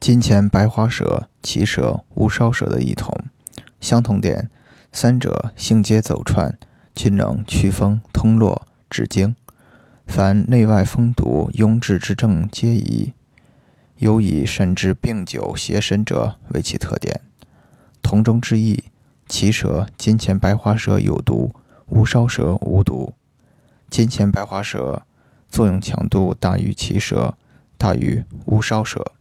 金钱白花蛇、奇蛇、乌梢蛇的异同，相同点：三者性皆走窜，均能祛风通络止经。凡内外风毒壅滞之症皆宜，尤以甚至病久邪神者为其特点。同中之异，奇蛇、金钱白花蛇有毒，乌梢蛇无毒。金钱白花蛇作用强度大于奇蛇，大于乌梢蛇。